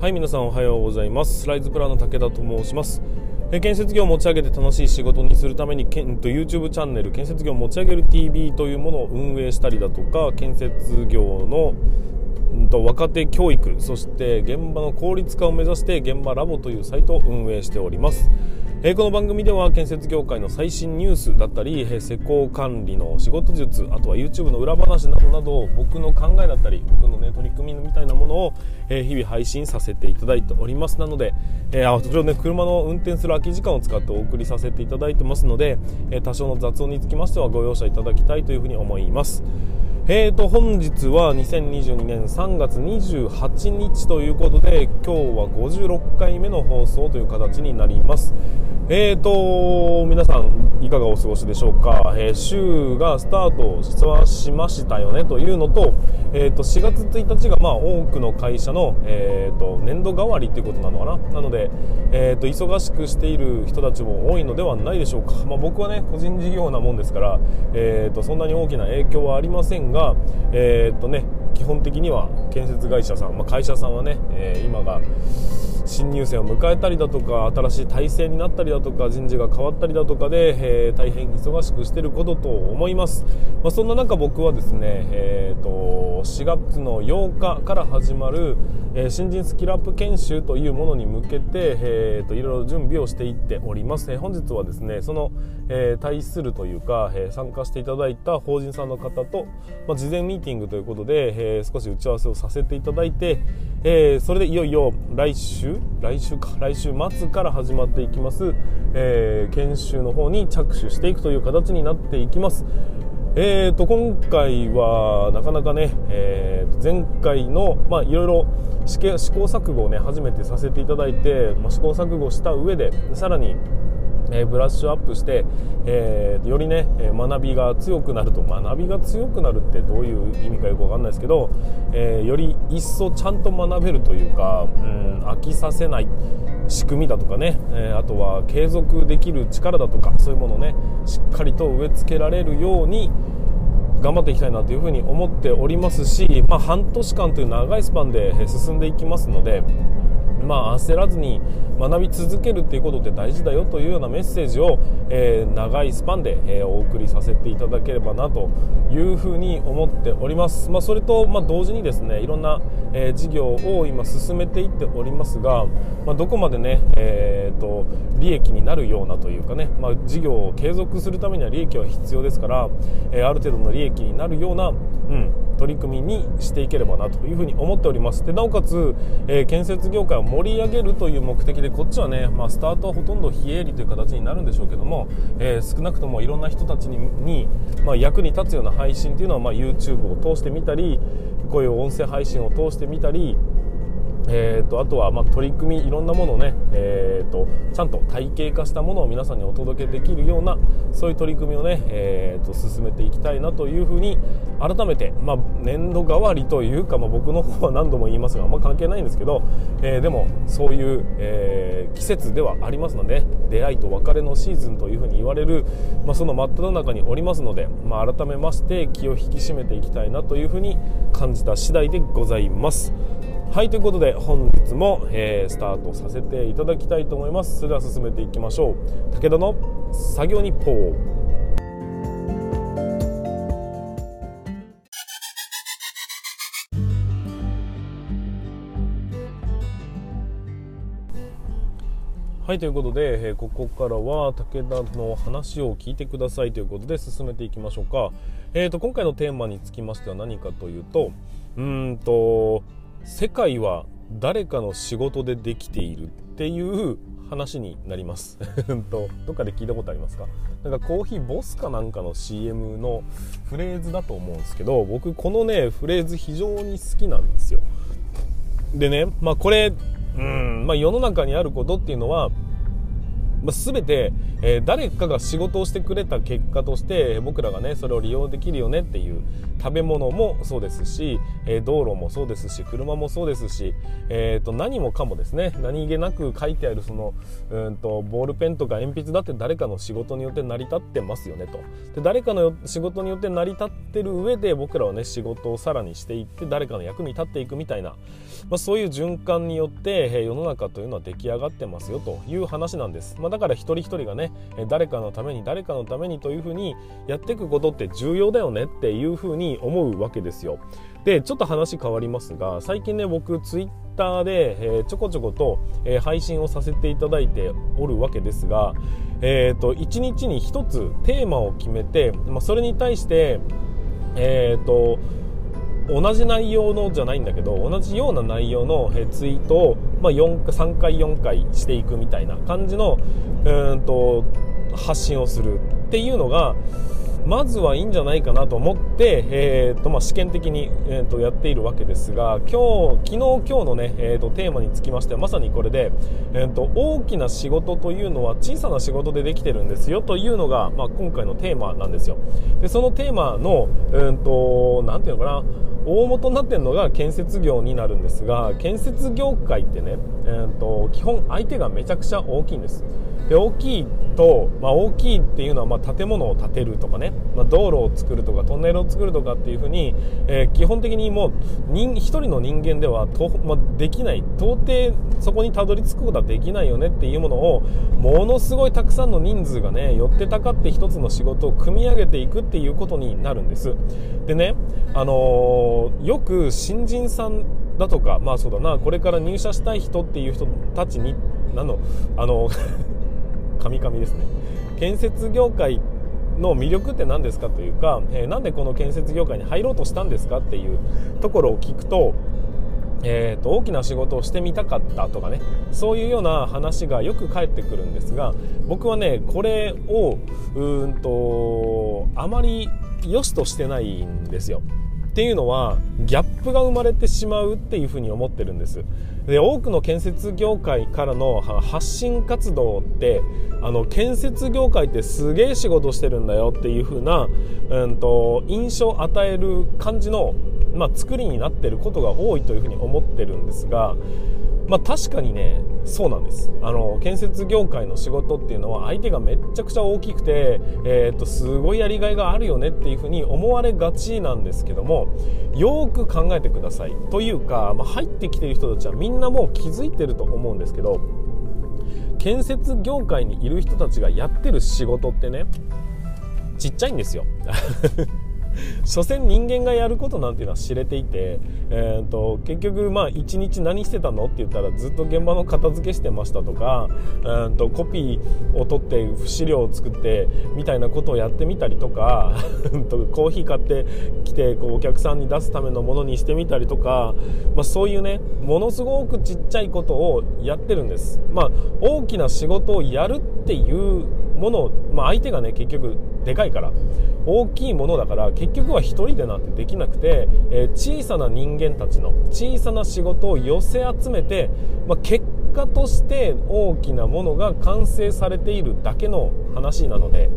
はい皆さんおはようございます。スライズプランの武田と申します。建設業を持ち上げて楽しい仕事にするためにけんと YouTube チャンネル建設業を持ち上げる TV というものを運営したりだとか建設業のと若手教育そして現場の効率化を目指して現場ラボというサイトを運営しております。えーこの番組では建設業界の最新ニュースだったり、えー施工管理の仕事術あとは YouTube の裏話などなど僕の考えだったり僕の、ね、取り組みみたいなものを、えー日々配信させていただいております。なので、えー、あとね車の運転する空き時間を使ってお送りさせていただいてますので、え多少の雑音につきましてはご容赦いただきたいというふうに思います。えーと本日は2022年3月28日ということで今日は56回目の放送という形になります。えーと皆さんいかがお過ごしでしょうか、えー週がスタートはしましたよねというのと,、えーと4月1日がまあ多くの会社の、えーと年度代わりということなのかな？なので、えーと忙しくしている人たちも多いのではないでしょうか、まあ、僕はね個人事業なもんですから、えー、とそんなに大きな影響はありませんが、えーっとね、基本的には建設会社さん、まあ、会社さんはね、えー今が新入生を迎えたりだとか新しい体制になったりだとか人事が変わったりだとかで、えー大変忙しくしていることと思います、まあ、そんな中僕はですね、えー、と4月の8日から始まる、えー新人スキルアップ研修というものに向けて、えー、といろいろ準備をしていっております、えー本日はですねその、えー対するというか、えー参加していただいた法人さんの方と、まあ、事前ミーティングということで、えー少し打ち合わせをさせていただいて、えーそれでいよいよ来週来週か来週末から始まっていきます、えー研修の方に着手していくという形になっていきます。えー、と今回はなかなかね、えー前回の、まあ、いろいろ試験試行錯誤をね初めてさせていただいて、まあ、試行錯誤した上でさらにえブラッシュアップして、えーよりね学びが強くなると学びが強くなるってどういう意味かよくわかんないですけど、えーより一層ちゃんと学べるというか、うん、飽きさせない仕組みだとかね、えーあとは継続できる力だとかそういうものをねしっかりと植え付けられるように頑張っていきたいなというふうに思っておりますし、まあ、半年間という長いスパンで進んでいきますので。まあ、焦らずに学び続けるっていうことって大事だよというようなメッセージを、えー長いスパンで、えーお送りさせていただければなというふうに思っております、まあ、それと、ま、同時にですねいろんな、えー事業を今進めていっておりますが、まあ、どこまでね、えーと利益になるようなというかね、ま、事業を継続するためには利益は必要ですから、えある程度の利益になるような、うん、取り組みにしていければなというふうに思っております。でなおかつ、えー建設業界を盛り上げるという目的でこっちはね、まあ、スタートはほとんど非営利という形になるんでしょうけども、えー少なくともいろんな人たちにに、まあ、役に立つような配信というのは、まあ、YouTube を通してみたりこういう音声配信を通してみたりえー、とあとはま取り組みいろんなものをね、えー、とちゃんと体系化したものを皆さんにお届けできるようなそういう取り組みをね、えー、と進めていきたいなというふうに改めて、まあ、年度代わりというか、まあ、僕の方は何度も言いますがあんま関係ないんですけど、えーでもそういう、えー季節ではありますので出会いと別れのシーズンというふうに言われる、まあ、その真っ只中におりますので、ま、改めまして気を引き締めていきたいなというふうに感じた次第でございます。はいということで本日も、えースタートさせていただきたいと思います。それでは進めていきましょう。武田の作業日報。はいということで、えーここからは武田の話を聞いてくださいということで進めていきましょうか、えー、と今回のテーマにつきましては何かというとうーんと世界は誰かの仕事でできているっていう話になります。とどっかで聞いたことありますか？なんかコーヒーボスかなんかの CM のフレーズだと思うんですけど僕このねフレーズ非常に好きなんですよ。でねまあこれうんまあ世の中にあることっていうのはまあ、全て、えー、誰かが仕事をしてくれた結果として僕らがねそれを利用できるよねっていう食べ物もそうですし、えー、道路もそうですし車もそうですし、えー、と何もかもですね。何気なく書いてあるそのうんとボールペンとか鉛筆だって誰かの仕事によって成り立ってますよねと。で誰かの仕事によって成り立ってる上で僕らはね仕事をさらにしていって誰かの役に立っていくみたいな、まあ、そういう循環によって、え世の中というのは出来上がってますよという話なんです、ま、だから一人一人がね誰かのために誰かのためにというふうにやっていくことって重要だよねっていうふうに思うわけですよ。でちょっと話変わりますが最近ね僕ツイッターで、え、ちょこちょこと、え、配信をさせていただいておるわけですが、えーと、1日に1つテーマを決めて、まあ、それに対してえっ、ー、と同じ内容のじゃないんだけど同じような内容のツイートを、まあ、3回4回していくみたいな感じのうんと発信をするっていうのがまずはいいんじゃないかなと思って、えーとまあ、試験的に、えーと、やっているわけですが今日昨日今日のね、えーと、テーマにつきましてはまさにこれで、えーと、大きな仕事というのは小さな仕事でできてるんですよというのが、まあ、今回のテーマなんですよ。でそのテーマのうんとなんていうのかな大元になってるのが建設業になるんですが建設業界ってね、えー、と基本相手がめちゃくちゃ大きいんです。で大きいと、まあ、大きいっていうのは、まあ、建物を建てるとかね、まあ、道路を作るとかトンネルを作るとかっていうふうに、えー、基本的にもう人1人の人間ではと、まあ、できない。到底そこにたどり着くことはできないよねっていうものをものすごいたくさんの人数がね寄ってたかって1つの仕事を組み上げていくっていうことになるんです。でね、あのー、よく新人さんだとかまあそうだなこれから入社したい人っていう人たちになのあのカミカミですね建設業界の魅力って何ですかというか、えー、なんでこの建設業界に入ろうとしたんですかっていうところを聞くとえーと、大きな仕事をしてみたかったとかねそういうような話がよく返ってくるんですが僕はねこれをうんとあまり良しとしてないんですよ。っていうのはギャップが生まれてしまうっていうふうに思ってるんです。で多くの建設業界からの発信活動ってあの建設業界ってすげえ仕事してるんだよっていう風な、うんと、印象を与える感じの、まあ、作りになってることが多いというふうに思ってるんですがまあ、確かにねそうなんです。あの建設業界の仕事っていうのは相手がめっちゃくちゃ大きくて、えー、っとすごいやりがいがあるよねっていうふうに思われがちなんですけどもよく考えてください。というか、まあ、入ってきてる人たちはみんなもう気づいてると思うんですけど建設業界にいる人たちがやってる仕事ってねちっちゃいんですよ。所詮人間がやることなんていうのは知れていて、えーと、結局まあ一日何してたのって言ったらずっと現場の片付けしてましたとか、えーと、コピーを取って資料を作ってみたいなことをやってみたりとかコーヒー買ってきてこうお客さんに出すためのものにしてみたりとか、まあ、そういうねものすごくちっちゃいことをやってるんです。まあ、大きな仕事をやるっていうものを、まあ、相手がね結局でかいから大きいものだから結局は1人でなんてできなくて、えー、小さな人間たちの小さな仕事を寄せ集めて、まあ、結果として大きなものが完成されているだけの話なので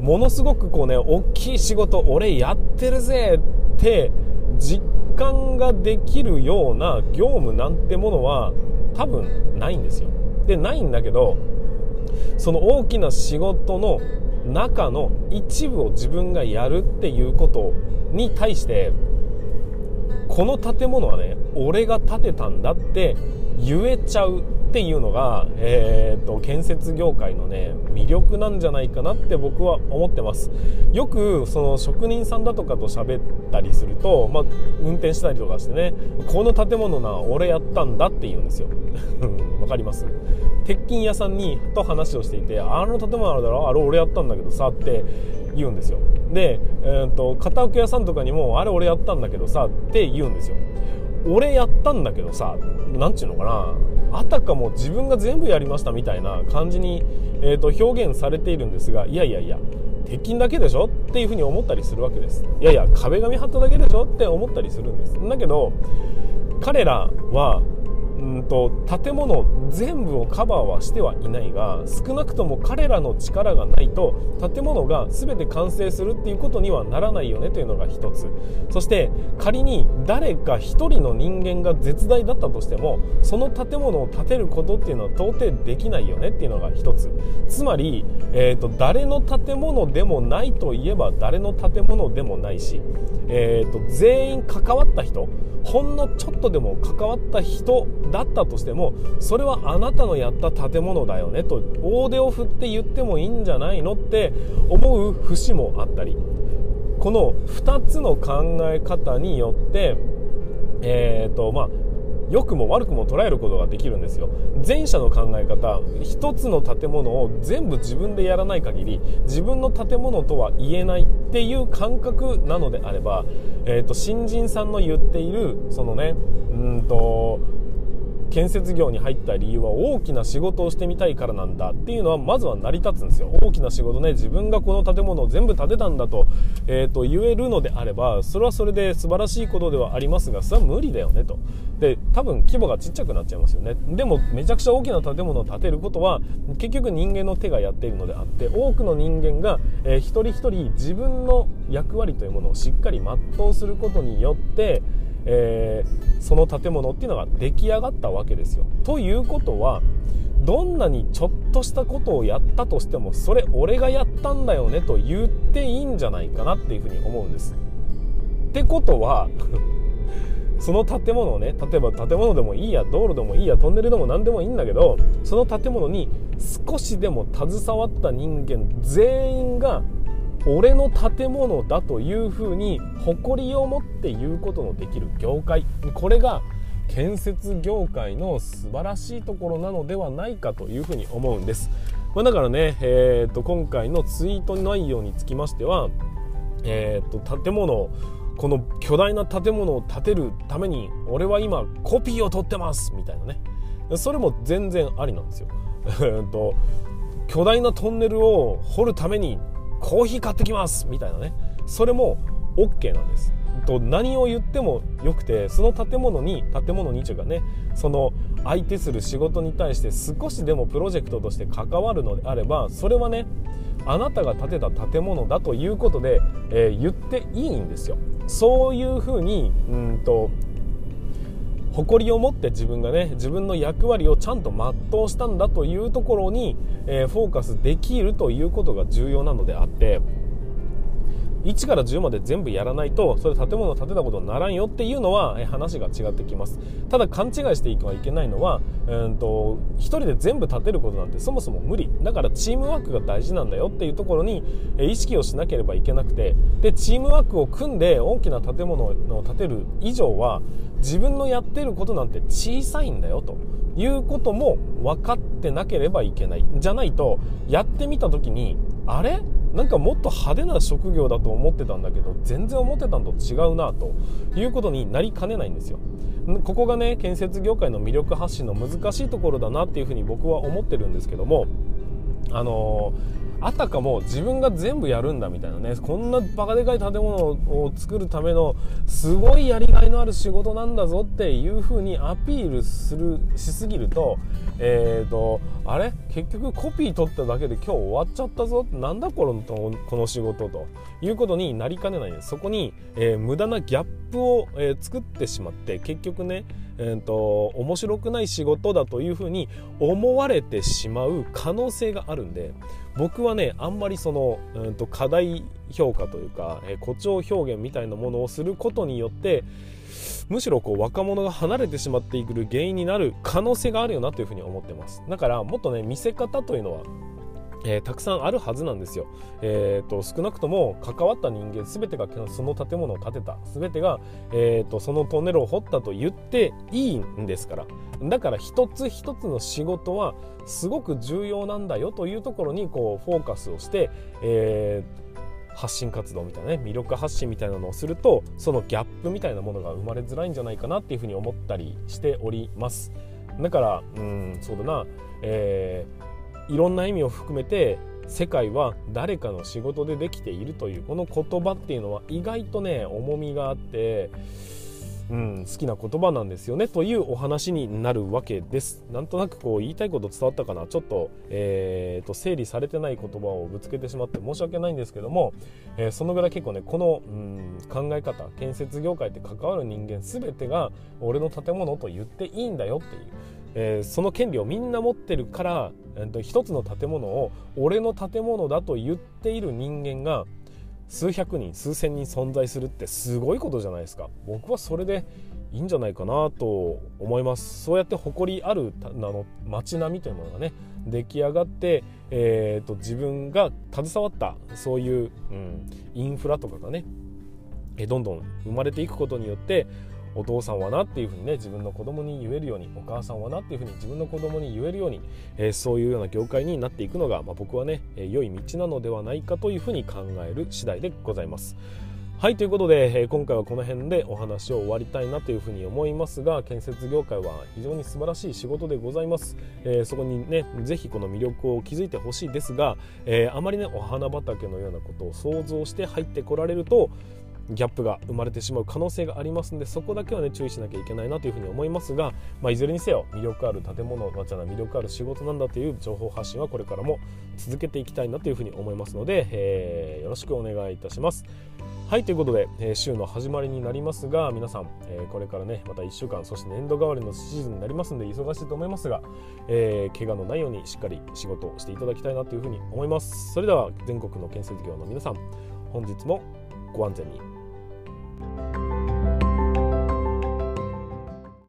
ものすごくこうね大きい仕事俺やってるぜって実感ができるような業務なんてものは多分ないんですよ。でないんだけどその大きな仕事の中の一部を自分がやるっていうことに対してこの建物はね俺が建てたんだって言えちゃうっていうのが、えーと、建設業界のね魅力なんじゃないかなって僕は思ってます。よくその職人さんだとかと喋ったりすると、まあ、運転したりとかしてねこの建物な俺やったんだって言うんですよ。わかります？鉄筋屋さんにと話をしていてあの建物あるだろ？あれ俺やったんだけどさって言うんですよ。で、えーと、片奥屋さんとかにもあれ俺やったんだけどさって言うんですよ。俺やったんだけどさ何て言うのかな。あたかも自分が全部やりましたみたいな感じに、えーと、表現されているんですがいやいやいや鉄筋だけでしょ？っていうふうに思ったりするわけです。いやいや壁紙貼っただけでしょ？って思ったりするんです。だけど彼らはと建物全部をカバーはしてはいないが少なくとも彼らの力がないと建物が全て完成するっていうことにはならないよねというのが一つ。そして仮に誰か一人の人間が絶大だったとしてもその建物を建てることっていうのは到底できないよねっていうのが一つ。つまり、えーと、誰の建物でもないといえば誰の建物でもないし、えーと全員関わった人ほんのちょっとでも関わった人だったとしてもそれはあなたのやった建物だよねと大手を振って言ってもいいんじゃないのって思う節もあったり。この2つの考え方によってえーとまあ良くも悪くも捉えることができるんですよ。前者の考え方一つの建物を全部自分でやらない限り自分の建物とは言えないっていう感覚なのであれば、えーと、新人さんの言っているそのねうんと建設業に入った理由は大きな仕事をしてみたいからなんだっていうのはまずは成り立つんですよ。大きな仕事ね自分がこの建物を全部建てたんだと,、えーと、言えるのであればそれはそれで素晴らしいことではありますがそれは無理だよねと。で多分規模がちっちゃくなっちゃいますよね。でもめちゃくちゃ大きな建物を建てることは結局人間の手がやっているのであって多くの人間が、えー、一人一人自分の役割というものをしっかり全うすることによってえー、その建物っていうのが出来上がったわけですよ。ということはどんなにちょっとしたことをやったとしてもそれ俺がやったんだよねと言っていいんじゃないかなっていうふうに思うんです。ってことは その建物をね例えば建物でもいいや道路でもいいやトンネルでも何でもいいんだけどその建物に少しでも携わった人間全員が俺の建物だというふうに誇りを持って言うことのできる業界これが建設業界の素晴らしいところなのではないかというふうに思うんです、まあ、だからね、えー、と今回のツイート内容につきましては、えー、と建物この巨大な建物を建てるために俺は今コピーを取ってますみたいなね。それも全然ありなんですよ。と巨大なトンネルを掘るためにコーヒー買ってきますみたいなね。それも OK なんです。と何を言ってもよくてその建物に建物にというかねその相手する仕事に対して少しでもプロジェクトとして関わるのであればそれはねあなたが建てた建物だということで、えー、言っていいんですよ。そういうふうにうんと誇りを持って自分がね自分の役割をちゃんと全うしたんだというところに、えー、フォーカスできるということが重要なのであって1から10まで全部やらないとそれ建物を建てたことにならんよっていうのは話が違ってきます。ただ勘違いしていてはいけないのは、うんと、1人で全部建てることなんてそもそも無理。だからチームワークが大事なんだよっていうところに意識をしなければいけなくて。でチームワークを組んで大きな建物を建てる以上は自分のやってることなんて小さいんだよと。いうことも分かってなければいけない。じゃないとやってみた時にあれ？なんかもっと派手な職業だと思ってたんだけど全然思ってたんと違うなということになりかねないんですよ。ここがね建設業界の魅力発信の難しいところだなっていうふうに僕は思ってるんですけどもあのあたかも自分が全部やるんだみたいなね。こんなバカでかい建物を作るためのすごいやりがいのある仕事なんだぞっていう風にアピールするしすぎるとえーと、あれ？結局コピー取っただけで今日終わっちゃったぞ？なんだこのこの仕事ということになりかねないんです。そこに、えー、無駄なギャップを、えー、作ってしまって結局ねえーと、面白くない仕事だというふうに思われてしまう可能性があるんで僕はねあんまりその、えーと、課題評価というか、えー、誇張表現みたいなものをすることによってむしろこう若者が離れてしまっていく原因になる可能性があるよなというふうに思ってます。だからもっとね見せ方というのはえー、たくさんあるはずなんですよ、えーと、少なくとも関わった人間全てがその建物を建てた。全てが、えーと、そのトンネルを掘ったと言っていいんですから。だから一つ一つの仕事はすごく重要なんだよというところにこうフォーカスをして、えー、発信活動みたいなね魅力発信みたいなのをするとそのギャップみたいなものが生まれづらいんじゃないかなっていうふうに思ったりしております。だからうんそうだな。えーいろんな意味を含めて世界は誰かの仕事でできているというこの言葉っていうのは意外とね重みがあってうん、好きな言葉なんですよねというお話になるわけですなんとなくこう言いたいこと伝わったかなちょっと,、えーと、整理されてない言葉をぶつけてしまって申し訳ないんですけども、えー、そのぐらい結構ねこの、うん、考え方建設業界って関わる人間全てが俺の建物と言っていいんだよっていう。えー、その権利をみんな持ってるから、えー、と一つの建物を俺の建物だと言っている人間が数百人数千人存在するってすごいことじゃないですか。僕はそれでいいんじゃないかなと思います。そうやって誇りあるあの街並みというものがね出来上がって、えーと、自分が携わったそういう、うん、インフラとかがねどんどん生まれていくことによってお父さんはなっていうふうにね自分の子供に言えるようにお母さんはなっていうふうに自分の子供に言えるように、えー、そういうような業界になっていくのが、まあ、僕はね、えー、良い道なのではないかというふうに考える次第でございます。はいということで、えー、今回はこの辺でお話を終わりたいなというふうに思いますが建設業界は非常に素晴らしい仕事でございます、えー、そこにねぜひこの魅力を気づいてほしいですが、えー、あまりねお花畑のようなことを想像して入ってこられるとギャップが生まれてしまう可能性がありますのでそこだけはね注意しなきゃいけないなというふうに思いますが、まあ、いずれにせよ魅力ある建物まちゃな魅力ある仕事なんだという情報発信はこれからも続けていきたいなというふうに思いますので、えー、よろしくお願いいたします。はいということで、え、週の始まりになりますが皆さん、え、これからねまた1週間そして年度替わりのシーズンになりますので忙しいと思いますが、えー、怪我のないようにしっかり仕事をしていただきたいなというふうに思いますそれでは全国の建設業の皆さん本日もご安全に you